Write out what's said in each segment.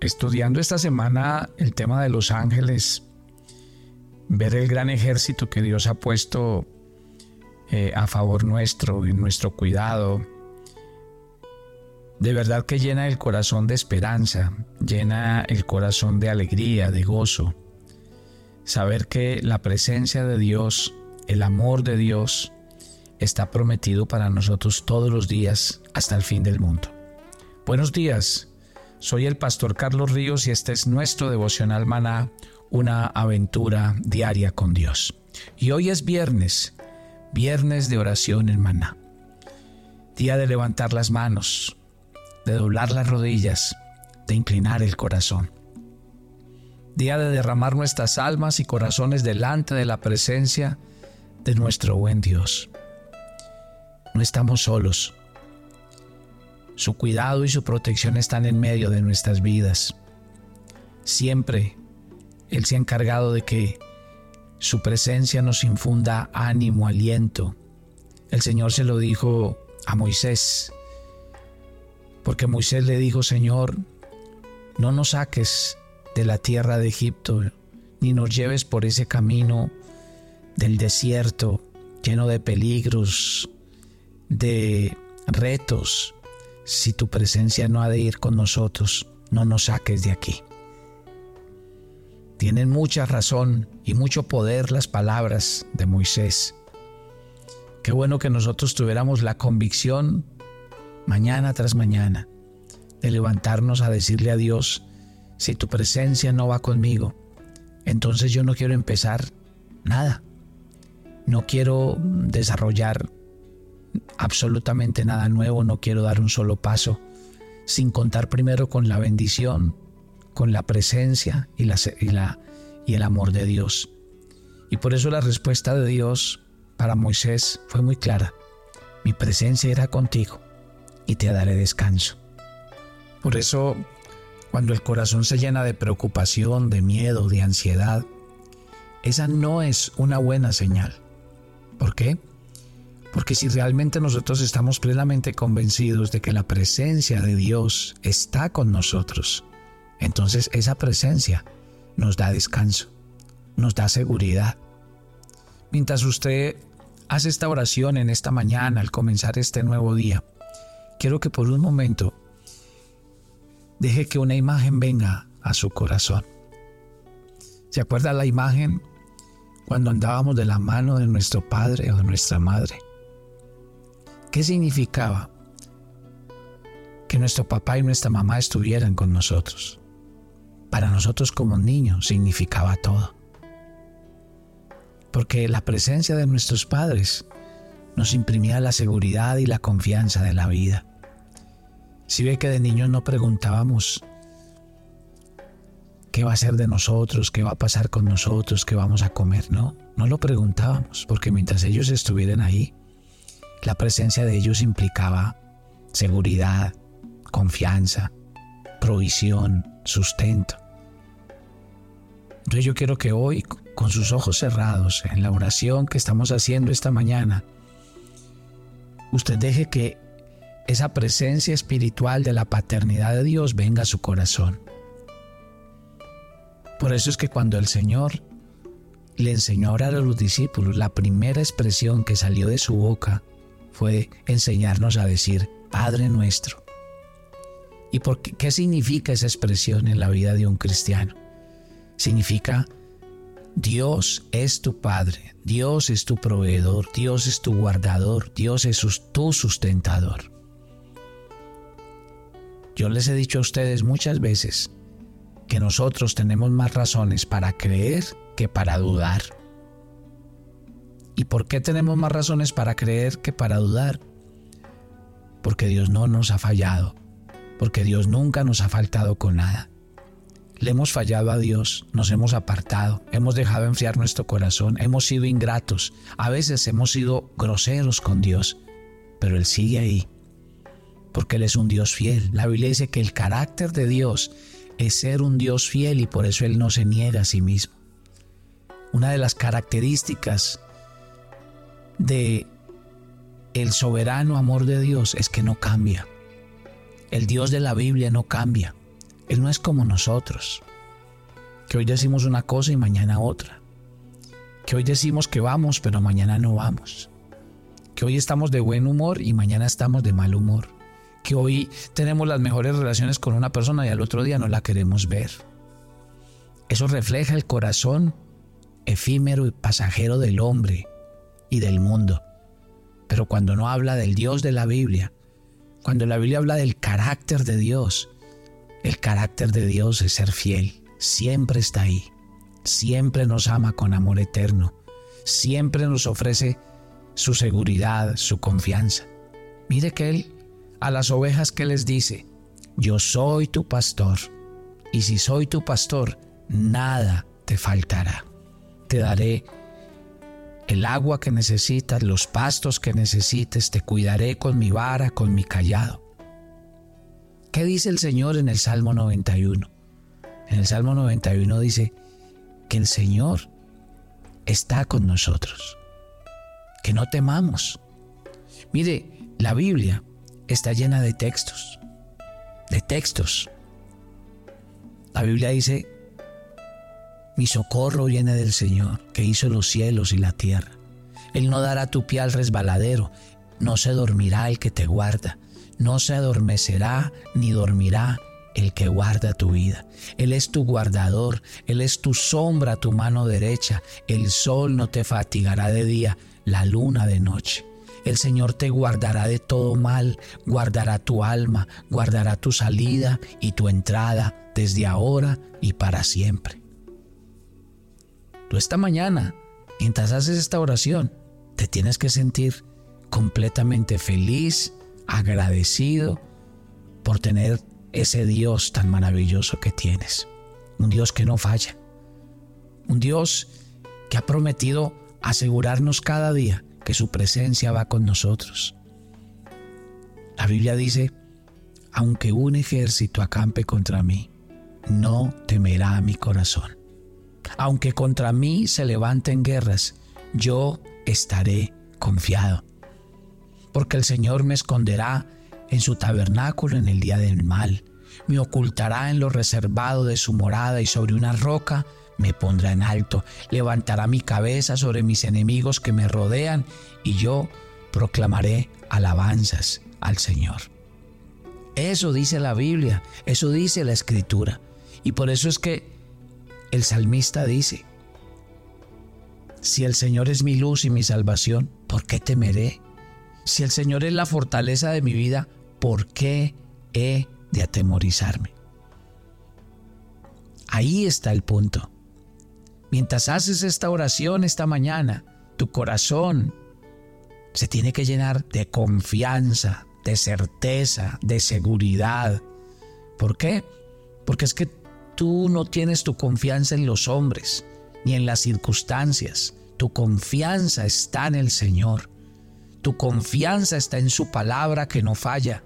Estudiando esta semana el tema de los ángeles, ver el gran ejército que Dios ha puesto eh, a favor nuestro, en nuestro cuidado, de verdad que llena el corazón de esperanza, llena el corazón de alegría, de gozo. Saber que la presencia de Dios, el amor de Dios, está prometido para nosotros todos los días hasta el fin del mundo. Buenos días, soy el pastor Carlos Ríos y este es nuestro devocional maná, una aventura diaria con Dios. Y hoy es viernes, viernes de oración en maná. Día de levantar las manos, de doblar las rodillas, de inclinar el corazón. Día de derramar nuestras almas y corazones delante de la presencia de nuestro buen Dios. No estamos solos. Su cuidado y su protección están en medio de nuestras vidas. Siempre Él se ha encargado de que su presencia nos infunda ánimo, aliento. El Señor se lo dijo a Moisés porque Moisés le dijo, Señor, no nos saques de la tierra de Egipto, ni nos lleves por ese camino del desierto lleno de peligros, de retos. Si tu presencia no ha de ir con nosotros, no nos saques de aquí. Tienen mucha razón y mucho poder las palabras de Moisés. Qué bueno que nosotros tuviéramos la convicción mañana tras mañana, de levantarnos a decirle a Dios, si tu presencia no va conmigo, entonces yo no quiero empezar nada. No quiero desarrollar absolutamente nada nuevo, no quiero dar un solo paso sin contar primero con la bendición, con la presencia y, la, y, el amor de Dios. Y por eso la respuesta de Dios para Moisés fue muy clara. Mi presencia era contigo y te daré descanso. Por eso, cuando el corazón se llena de preocupación, de miedo, de ansiedad, esa no es una buena señal. ¿Por qué? Porque si realmente nosotros estamos plenamente convencidos de que la presencia de Dios está con nosotros, entonces esa presencia nos da descanso, nos da seguridad. Mientras usted hace esta oración en esta mañana al comenzar este nuevo día, quiero que por un momento deje que una imagen venga a su corazón. ¿Se acuerda la imagen cuando andábamos de la mano de nuestro padre o de nuestra madre? ¿Qué significaba que nuestro papá y nuestra mamá estuvieran con nosotros? Para nosotros como niños significaba todo. Porque la presencia de nuestros padres nos imprimía la seguridad y la confianza de la vida. Si ve que de niños no preguntábamos qué va a ser de nosotros, qué va a pasar con nosotros, qué vamos a comer, no, no lo preguntábamos, porque mientras ellos estuvieran ahí, la presencia de ellos implicaba seguridad, confianza, provisión, sustento. Entonces yo quiero que hoy, con sus ojos cerrados, en la oración que estamos haciendo esta mañana, usted deje que esa presencia espiritual de la paternidad de Dios venga a su corazón. Por eso es que cuando el Señor le enseñó a orar a los discípulos, la primera expresión que salió de su boca fue enseñarnos a decir, Padre nuestro. ¿Y por qué, qué significa esa expresión en la vida de un cristiano? Significa Dios es tu Padre, Dios es tu proveedor, Dios es tu guardador, Dios es tu sustentador. Yo les he dicho a ustedes muchas veces que nosotros tenemos más razones para creer que para dudar. ¿Y por qué tenemos más razones para creer que para dudar? Porque Dios no nos ha fallado, porque Dios nunca nos ha faltado con nada. Le hemos fallado a Dios, nos hemos apartado, hemos dejado enfriar nuestro corazón, hemos sido ingratos, a veces hemos sido groseros con Dios, pero Él sigue ahí, porque Él es un Dios fiel. La Biblia dice que el carácter de Dios es ser un Dios fiel y por eso Él no se niega a sí mismo. Una de las características de el soberano amor de Dios es que no cambia. El Dios de la Biblia no cambia. Él no es como nosotros, que hoy decimos una cosa y mañana otra, que hoy decimos que vamos pero mañana no vamos, que hoy estamos de buen humor y mañana estamos de mal humor, que hoy tenemos las mejores relaciones con una persona y al otro día no la queremos ver. Eso refleja el corazón efímero y pasajero del hombre del mundo. Pero cuando no habla del Dios de la Biblia, cuando la Biblia habla del carácter de Dios, el carácter de Dios es ser fiel, siempre está ahí, siempre nos ama con amor eterno, siempre nos ofrece su seguridad, su confianza. Mire que Él a las ovejas que les dice, yo soy tu pastor, y si soy tu pastor, nada te faltará. Te daré el agua que necesitas, los pastos que necesites, te cuidaré con mi vara, con mi callado. ¿Qué dice el Señor en el Salmo 91? En el Salmo 91 dice que el Señor está con nosotros, que no temamos. Mire, la Biblia está llena de textos, de textos. La Biblia dice mi socorro viene del Señor, que hizo los cielos y la tierra. Él no dará tu pie al resbaladero, no se dormirá el que te guarda, no se adormecerá ni dormirá el que guarda tu vida. Él es tu guardador, Él es tu sombra, tu mano derecha. El sol no te fatigará de día, la luna de noche. El Señor te guardará de todo mal, guardará tu alma, guardará tu salida y tu entrada desde ahora y para siempre esta mañana, mientras haces esta oración, te tienes que sentir completamente feliz, agradecido por tener ese Dios tan maravilloso que tienes. Un Dios que no falla. Un Dios que ha prometido asegurarnos cada día que su presencia va con nosotros. La Biblia dice, aunque un ejército acampe contra mí, no temerá mi corazón. Aunque contra mí se levanten guerras, yo estaré confiado. Porque el Señor me esconderá en su tabernáculo en el día del mal, me ocultará en lo reservado de su morada y sobre una roca me pondrá en alto, levantará mi cabeza sobre mis enemigos que me rodean y yo proclamaré alabanzas al Señor. Eso dice la Biblia, eso dice la Escritura. Y por eso es que el salmista dice, si el Señor es mi luz y mi salvación, ¿por qué temeré? Si el Señor es la fortaleza de mi vida, ¿por qué he de atemorizarme? Ahí está el punto. Mientras haces esta oración esta mañana, tu corazón se tiene que llenar de confianza, de certeza, de seguridad. ¿Por qué? Porque es que Tú no tienes tu confianza en los hombres ni en las circunstancias. Tu confianza está en el Señor. Tu confianza está en su palabra que no falla.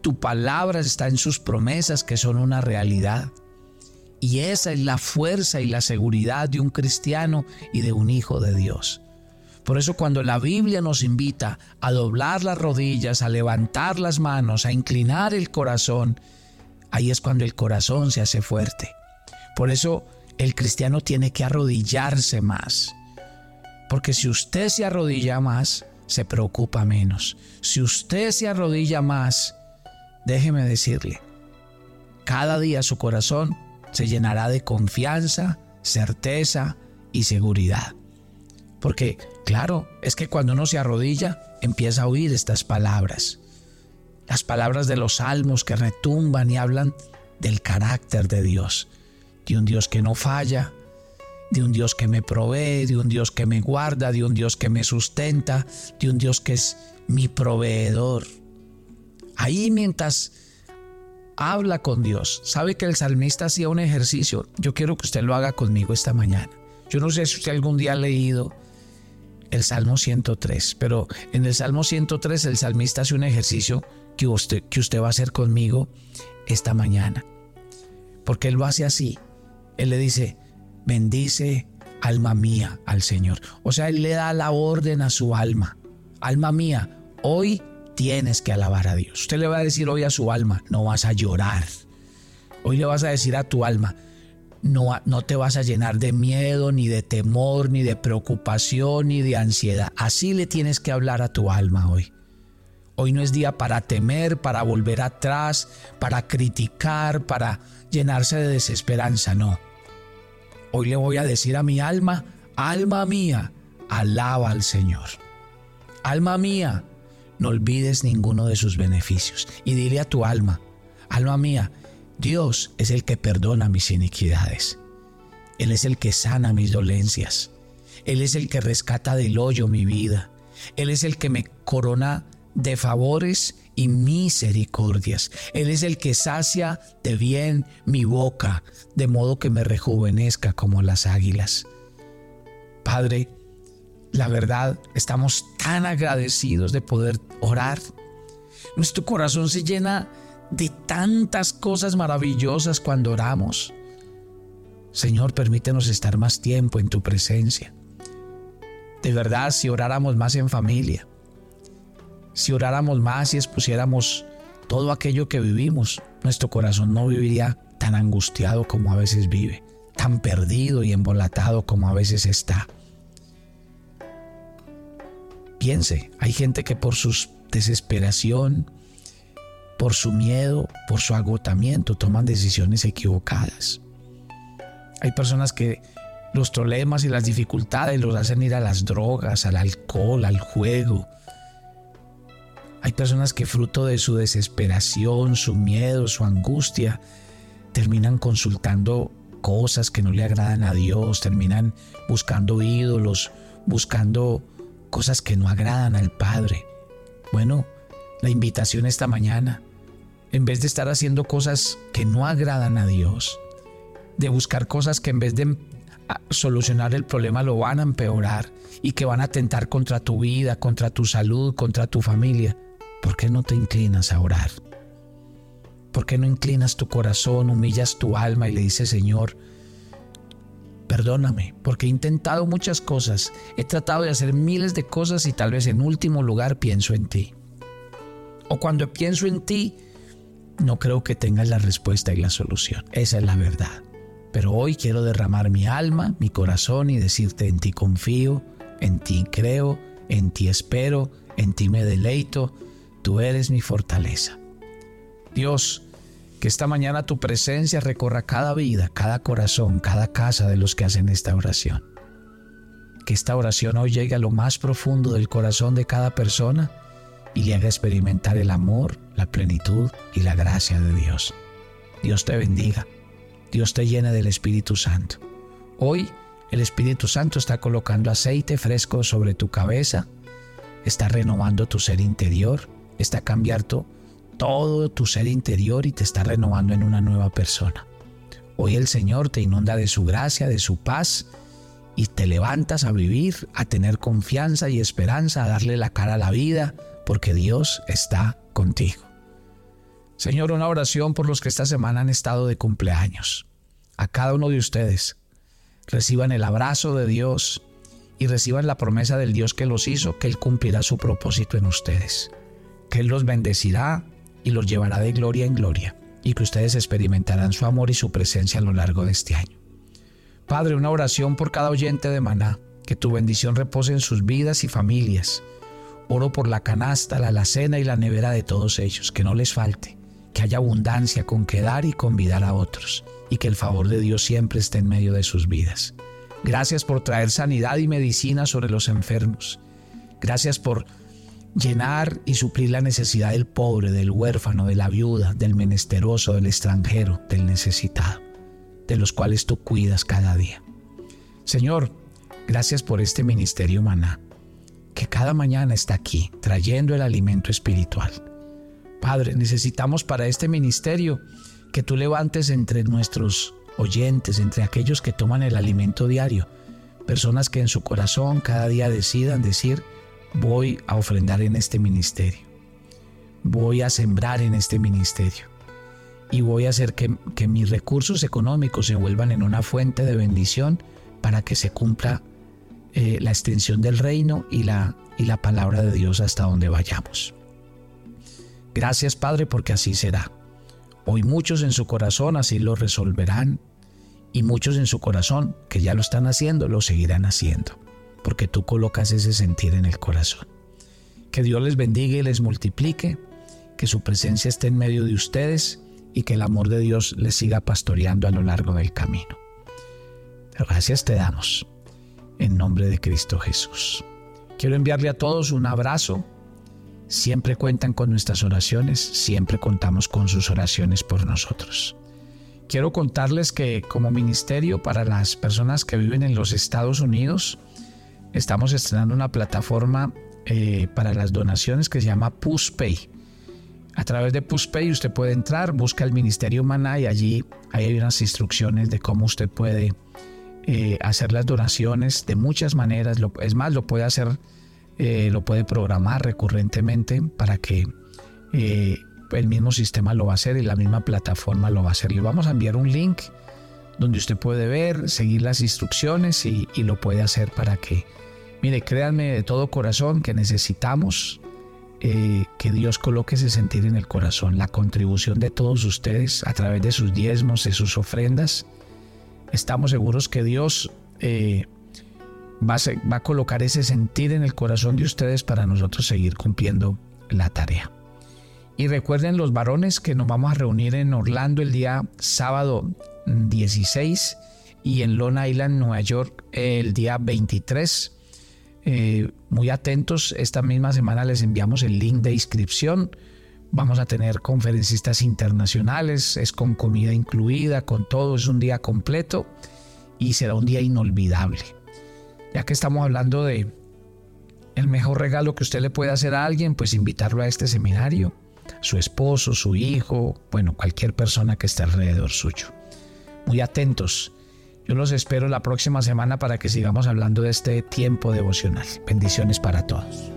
Tu palabra está en sus promesas que son una realidad. Y esa es la fuerza y la seguridad de un cristiano y de un hijo de Dios. Por eso cuando la Biblia nos invita a doblar las rodillas, a levantar las manos, a inclinar el corazón, ahí es cuando el corazón se hace fuerte. Por eso el cristiano tiene que arrodillarse más. Porque si usted se arrodilla más, se preocupa menos. Si usted se arrodilla más, déjeme decirle, cada día su corazón se llenará de confianza, certeza y seguridad. Porque, claro, es que cuando uno se arrodilla, empieza a oír estas palabras las palabras de los salmos que retumban y hablan del carácter de Dios, de un Dios que no falla, de un Dios que me provee, de un Dios que me guarda, de un Dios que me sustenta, de un Dios que es mi proveedor. Ahí mientras habla con Dios, sabe que el salmista hacía un ejercicio, yo quiero que usted lo haga conmigo esta mañana. Yo no sé si usted algún día ha leído el Salmo 103, pero en el Salmo 103 el salmista hace un ejercicio que usted, que usted va a hacer conmigo esta mañana. Porque Él lo hace así. Él le dice, bendice alma mía al Señor. O sea, Él le da la orden a su alma. Alma mía, hoy tienes que alabar a Dios. Usted le va a decir hoy a su alma, no vas a llorar, Hoy le vas a decir a tu alma, no, no te vas a llenar de miedo, ni de temor, ni de preocupación, ni de ansiedad. Así le tienes que hablar a tu alma hoy. Hoy no es día para temer, para volver atrás, para criticar, para llenarse de desesperanza, no. Hoy le voy a decir a mi alma, alma mía, alaba al Señor. Alma mía, no olvides ninguno de sus beneficios. Y dile a tu alma, alma mía, Dios es el que perdona mis iniquidades. Él es el que sana mis dolencias. Él es el que rescata del hoyo mi vida. Él es el que me corona de favores y misericordias. Él es el que sacia de bien mi boca, de modo que me rejuvenezca como las águilas. Padre, la verdad, estamos tan agradecidos de poder orar. Nuestro corazón se llena de tantas cosas maravillosas cuando oramos. Señor, permítenos estar más tiempo en tu presencia. De verdad, si oráramos más en familia, si oráramos más y expusiéramos todo aquello que vivimos, nuestro corazón no viviría tan angustiado como a veces vive, tan perdido y embolatado como a veces está. Piense, hay gente que por su desesperación, por su miedo, por su agotamiento, toman decisiones equivocadas. Hay personas que los problemas y las dificultades los hacen ir a las drogas, al alcohol, al juego. Hay personas que fruto de su desesperación, su miedo, su angustia, terminan consultando cosas que no le agradan a Dios, terminan buscando ídolos, buscando cosas que no agradan al Padre. Bueno, la invitación esta mañana en vez de estar haciendo cosas que no agradan a Dios, de buscar cosas que en vez de solucionar el problema lo van a empeorar y que van a atentar contra tu vida, contra tu salud, contra tu familia, ¿por qué no te inclinas a orar? ¿Por qué no inclinas tu corazón, humillas tu alma y le dices, Señor, perdóname, porque he intentado muchas cosas, he tratado de hacer miles de cosas y tal vez en último lugar pienso en ti. O cuando pienso en ti, no creo que tengas la respuesta y la solución. Esa es la verdad. Pero hoy quiero derramar mi alma, mi corazón y decirte en ti confío, en ti creo, en ti espero, en ti me deleito, tú eres mi fortaleza. Dios, que esta mañana tu presencia recorra cada vida, cada corazón, cada casa de los que hacen esta oración. Que esta oración hoy llegue a lo más profundo del corazón de cada persona y le haga experimentar el amor, la plenitud y la gracia de Dios. Dios te bendiga. Dios te llene del Espíritu Santo. Hoy el Espíritu Santo está colocando aceite fresco sobre tu cabeza, está renovando tu ser interior, está cambiando todo tu ser interior y te está renovando en una nueva persona. Hoy el Señor te inunda de su gracia, de su paz, y te levantas a vivir, a tener confianza y esperanza, a darle la cara a la vida, porque Dios está contigo. Señor, una oración por los que esta semana han estado de cumpleaños. A cada uno de ustedes, reciban el abrazo de Dios y reciban la promesa del Dios que los hizo, que Él cumplirá su propósito en ustedes, que Él los bendecirá y los llevará de gloria en gloria, y que ustedes experimentarán su amor y su presencia a lo largo de este año. Padre, una oración por cada oyente de Maná, que tu bendición repose en sus vidas y familias, Oro por la canasta, la alacena y la nevera de todos ellos, que no les falte, que haya abundancia con que dar y convidar a otros, y que el favor de Dios siempre esté en medio de sus vidas. Gracias por traer sanidad y medicina sobre los enfermos. Gracias por llenar y suplir la necesidad del pobre, del huérfano, de la viuda, del menesteroso, del extranjero, del necesitado, de los cuales tú cuidas cada día. Señor, gracias por este ministerio maná que cada mañana está aquí trayendo el alimento espiritual. Padre, necesitamos para este ministerio que tú levantes entre nuestros oyentes, entre aquellos que toman el alimento diario, personas que en su corazón cada día decidan decir, voy a ofrendar en este ministerio, voy a sembrar en este ministerio y voy a hacer que, mis recursos económicos se vuelvan en una fuente de bendición para que se cumpla eh, la extensión del reino y la, y la palabra de Dios hasta donde vayamos. Gracias Padre porque así será. Hoy muchos en su corazón así lo resolverán y muchos en su corazón que ya lo están haciendo lo seguirán haciendo, porque tú colocas ese sentir en el corazón. Que Dios les bendiga y les multiplique, que su presencia esté en medio de ustedes y que el amor de Dios les siga pastoreando a lo largo del camino. Gracias te damos en nombre de Cristo Jesús. Quiero enviarle a todos un abrazo Siempre cuentan con nuestras oraciones, siempre contamos con sus oraciones por nosotros. Quiero contarles que como ministerio para las personas que viven en los Estados Unidos, estamos estrenando una plataforma eh, para las donaciones que se llama PUSPay. A través de PUSPay usted puede entrar, busca el Ministerio Maná y allí hay unas instrucciones de cómo usted puede eh, hacer las donaciones de muchas maneras. es más, lo puede hacer eh, lo puede programar recurrentemente para que el mismo sistema lo va a hacer y la misma plataforma lo va a hacer. Le vamos a enviar un link donde usted puede ver, seguir las instrucciones y, lo puede hacer para que, mire, créanme de todo corazón que necesitamos eh, que Dios coloque ese sentir en el corazón, la contribución de todos ustedes a través de sus diezmos, de sus ofrendas. Estamos seguros que Dios va a, colocar ese sentir en el corazón de ustedes para nosotros seguir cumpliendo la tarea. Y recuerden los varones que nos vamos a reunir en Orlando el día sábado 16 y en Long Island, Nueva York, el día 23. Eh, muy atentos, esta misma semana les enviamos el link de inscripción. Vamos a tener conferencistas internacionales, es con comida incluida, con todo, es un día completo y será un día inolvidable ya que estamos hablando de el mejor regalo que usted le puede hacer a alguien, pues invitarlo a este seminario, su esposo, su hijo, bueno, cualquier persona que esté alrededor suyo. Muy atentos. Yo los espero la próxima semana para que sigamos hablando de este tiempo devocional. Bendiciones para todos.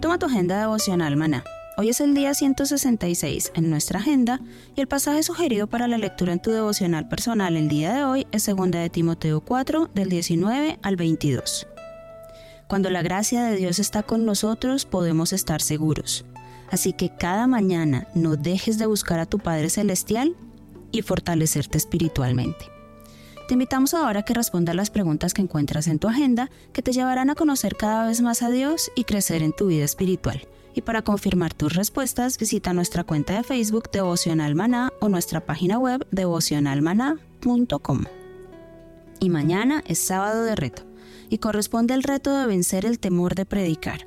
Toma tu agenda devocional, maná Hoy es el día 166 en nuestra agenda y el pasaje sugerido para la lectura en tu devocional personal el día de hoy es 2 de Timoteo 4 del 19 al 22. Cuando la gracia de Dios está con nosotros podemos estar seguros. Así que cada mañana no dejes de buscar a tu Padre Celestial y fortalecerte espiritualmente. Te invitamos ahora a que respondas las preguntas que encuentras en tu agenda que te llevarán a conocer cada vez más a Dios y crecer en tu vida espiritual. Y para confirmar tus respuestas, visita nuestra cuenta de Facebook Devocional Maná o nuestra página web devocionalmaná.com. Y mañana es sábado de reto y corresponde el reto de vencer el temor de predicar.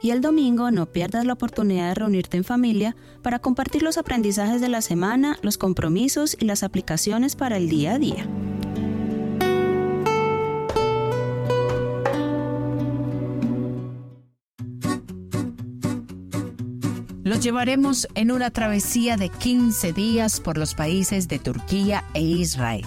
Y el domingo no pierdas la oportunidad de reunirte en familia para compartir los aprendizajes de la semana, los compromisos y las aplicaciones para el día a día. Los llevaremos en una travesía de 15 días por los países de Turquía e Israel.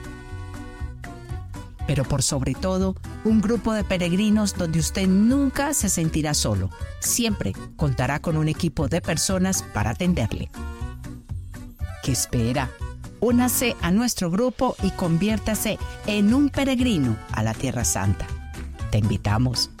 Pero por sobre todo, un grupo de peregrinos donde usted nunca se sentirá solo. Siempre contará con un equipo de personas para atenderle. ¿Qué espera? Únase a nuestro grupo y conviértase en un peregrino a la Tierra Santa. Te invitamos.